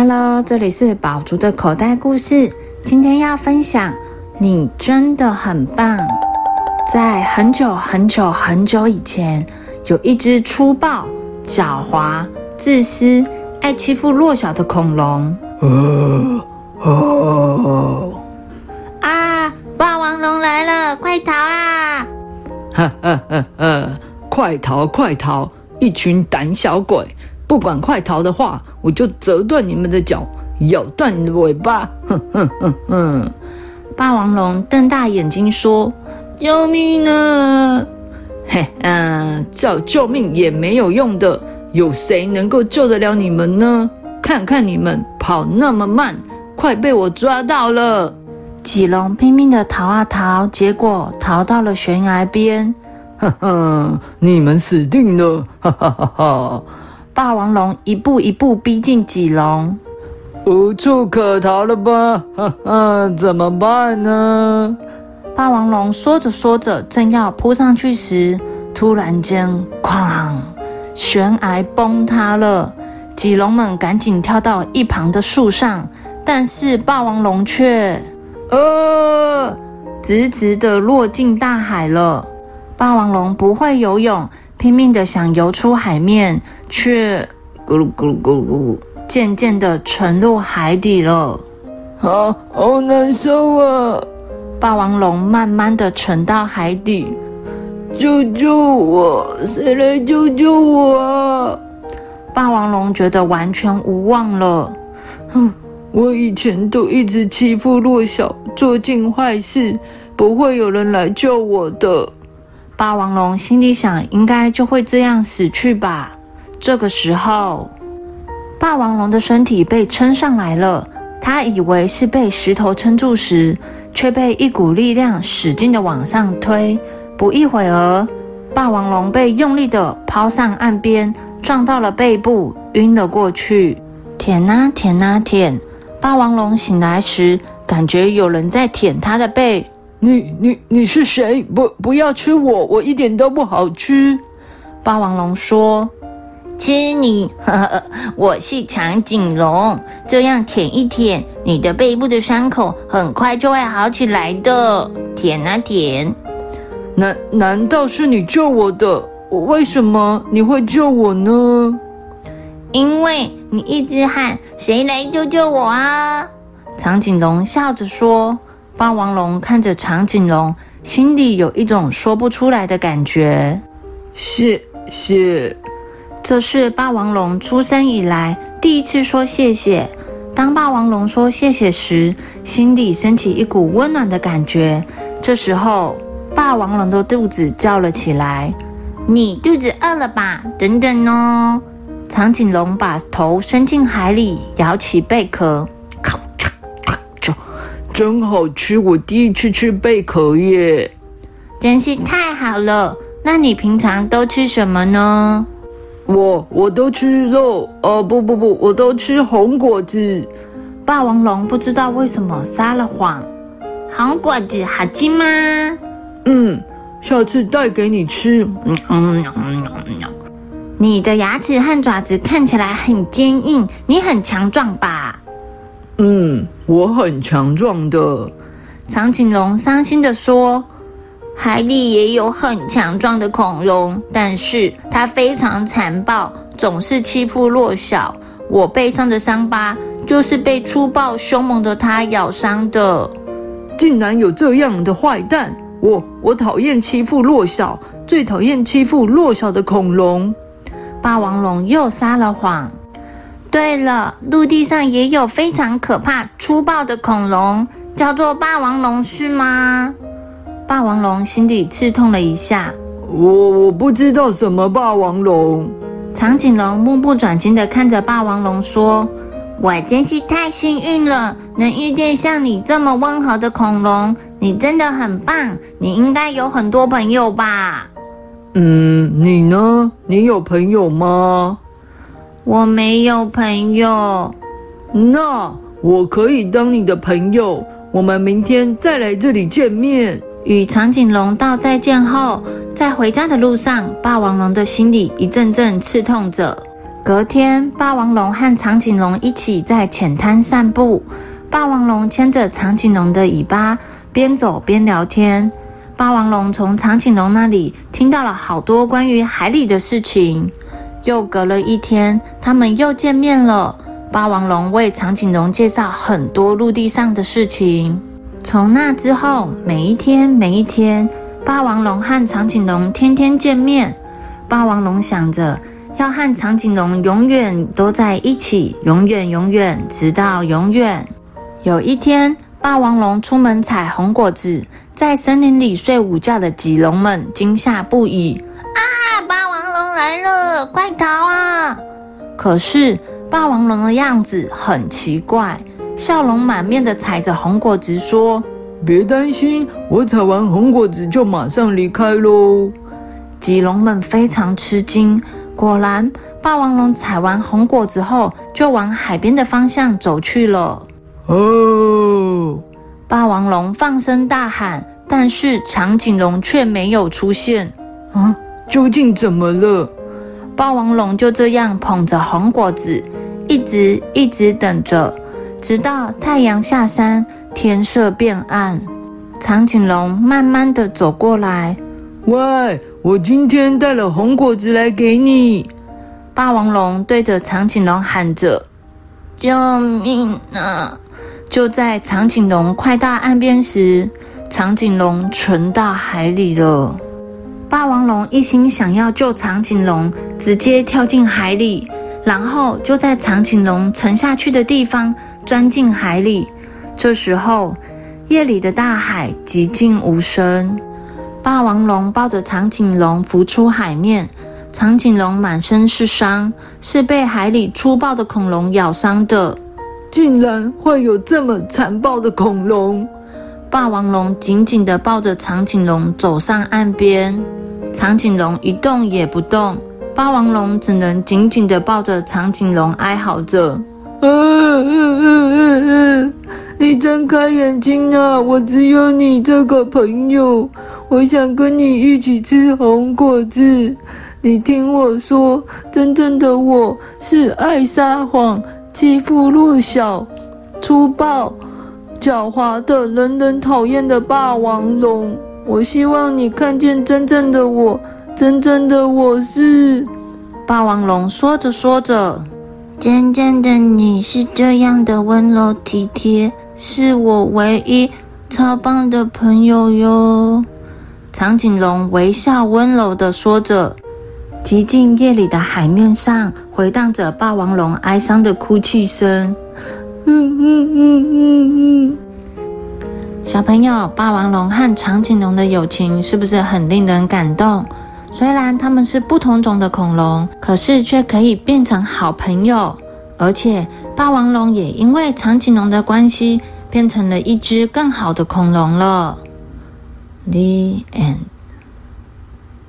Hello，这里是宝竹的口袋故事。今天要分享，你真的很棒。在很久很久很久以前，有一只粗暴、狡猾、自私、爱欺负弱小的恐龙。啊！霸王龙来了，快逃啊！哈哈哈哈！快逃快逃！一群胆小鬼！不管快逃的话，我就折断你们的脚，咬断你的尾巴！哼哼哼哼！霸王龙瞪大眼睛说：“救命啊！嘿，嗯，叫救命也没有用的，有谁能够救得了你们呢？看看你们跑那么慢，快被我抓到了！”棘龙拼命的逃啊逃，结果逃到了悬崖边。哈哈，你们死定了！哈哈哈哈！霸王龙一步一步逼近棘龙，无处可逃了吧？哈哈，怎么办呢？霸王龙说着说着，正要扑上去时，突然间，哐！悬崖崩塌了。棘龙们赶紧跳到一旁的树上，但是霸王龙却，呃，直直的落进大海了。霸王龙不会游泳，拼命的想游出海面，却咕噜咕噜咕噜，渐渐的沉入海底了。好，好难受啊！霸王龙慢慢的沉到海底，救救我！谁来救救我啊？霸王龙觉得完全无望了。哼，我以前都一直欺负弱小，做尽坏事，不会有人来救我的。霸王龙心里想：“应该就会这样死去吧。”这个时候，霸王龙的身体被撑上来了。他以为是被石头撑住时，却被一股力量使劲的往上推。不一会儿，霸王龙被用力的抛上岸边，撞到了背部，晕了过去。舔啊舔啊舔！霸王龙醒来时，感觉有人在舔他的背。你你你是谁？不不要吃我，我一点都不好吃。霸王龙说：“吃你，呵呵，我是长颈龙，这样舔一舔，你的背部的伤口很快就会好起来的。舔啊舔。难难道是你救我的？我为什么你会救我呢？因为你一直喊谁来救救我啊！长颈龙笑着说。”霸王龙看着长颈龙，心里有一种说不出来的感觉。谢谢，这是霸王龙出生以来第一次说谢谢。当霸王龙说谢谢时，心里升起一股温暖的感觉。这时候，霸王龙的肚子叫了起来：“你肚子饿了吧？”等等哦。长颈龙把头伸进海里，摇起贝壳。真好吃！我第一次吃贝壳耶，真是太好了。那你平常都吃什么呢？我我都吃肉，呃，不不不，我都吃红果子。霸王龙不知道为什么撒了谎。红果子好吃吗？嗯，下次带给你吃。嗯嗯嗯嗯。你的牙齿和爪子看起来很坚硬，你很强壮吧？嗯，我很强壮的。长颈龙伤心的说：“海里也有很强壮的恐龙，但是它非常残暴，总是欺负弱小。我背上的伤疤就是被粗暴凶猛的它咬伤的。竟然有这样的坏蛋！我我讨厌欺负弱小，最讨厌欺负弱小的恐龙。”霸王龙又撒了谎。对了，陆地上也有非常可怕、粗暴的恐龙，叫做霸王龙，是吗？霸王龙心里刺痛了一下。我我不知道什么霸王龙。长颈龙目不转睛地看着霸王龙说：“我真是太幸运了，能遇见像你这么温和的恐龙。你真的很棒，你应该有很多朋友吧？”嗯，你呢？你有朋友吗？我没有朋友，那我可以当你的朋友。我们明天再来这里见面。与长颈龙道再见后，在回家的路上，霸王龙的心里一阵阵刺痛着。隔天，霸王龙和长颈龙一起在浅滩散步。霸王龙牵着长颈龙的尾巴，边走边聊天。霸王龙从长颈龙那里听到了好多关于海里的事情。又隔了一天，他们又见面了。霸王龙为长颈龙介绍很多陆地上的事情。从那之后，每一天，每一天，霸王龙和长颈龙天天见面。霸王龙想着。要和长颈龙永远都在一起，永远永远，直到永远。有一天，霸王龙出门采红果子，在森林里睡午觉的棘龙们惊吓不已。来了，快逃啊！可是霸王龙的样子很奇怪，笑容满面的踩着红果子，说：“别担心，我采完红果子就马上离开喽。”棘龙们非常吃惊。果然，霸王龙采完红果子后，就往海边的方向走去了。哦！霸王龙放声大喊，但是长颈龙却没有出现。啊，究竟怎么了？霸王龙就这样捧着红果子，一直一直等着，直到太阳下山，天色变暗。长颈龙慢慢的走过来，喂！我今天带了红果子来给你，霸王龙对着长颈龙喊着：“救命啊！”就在长颈龙快到岸边时，长颈龙沉到海里了。霸王龙一心想要救长颈龙，直接跳进海里，然后就在长颈龙沉下去的地方钻进海里。这时候，夜里的大海寂静无声。霸王龙抱着长颈龙浮出海面，长颈龙满身是伤，是被海里粗暴的恐龙咬伤的。竟然会有这么残暴的恐龙！霸王龙紧紧地抱着长颈龙走上岸边，长颈龙一动也不动，霸王龙只能紧紧地抱着长颈龙哀嚎着。嗯嗯嗯嗯嗯，你睁开眼睛啊！我只有你这个朋友，我想跟你一起吃红果子。你听我说，真正的我是爱撒谎、欺负弱小、粗暴、狡猾的、人人讨厌的霸王龙。我希望你看见真正的我，真正的我是霸王龙。说着说着。真正的你是这样的温柔体贴，是我唯一超棒的朋友哟。长颈龙微笑温柔地说着。寂静夜里的海面上回荡着霸王龙哀伤的哭泣声。嗯嗯嗯嗯嗯。小朋友，霸王龙和长颈龙的友情是不是很令人感动？虽然它们是不同种的恐龙，可是却可以变成好朋友。而且，霸王龙也因为长颈龙的关系，变成了一只更好的恐龙了。The end.